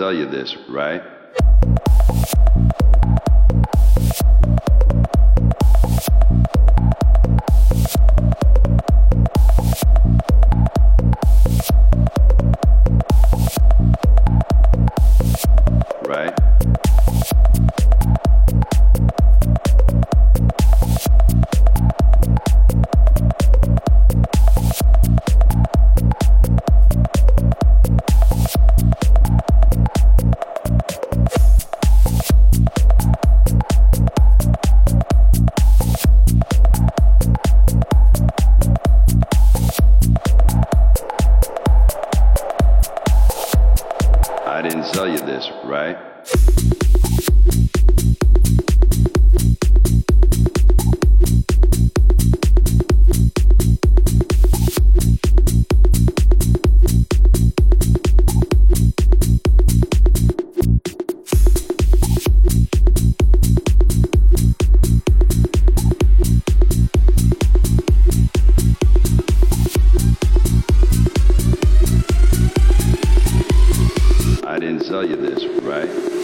sell you this, right? didn't sell you this, right?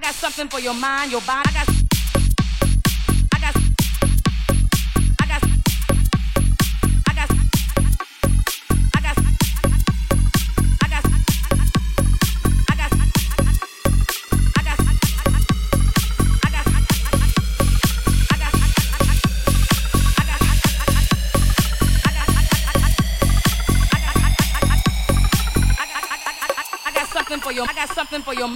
I got something for your mind, your body. I got for your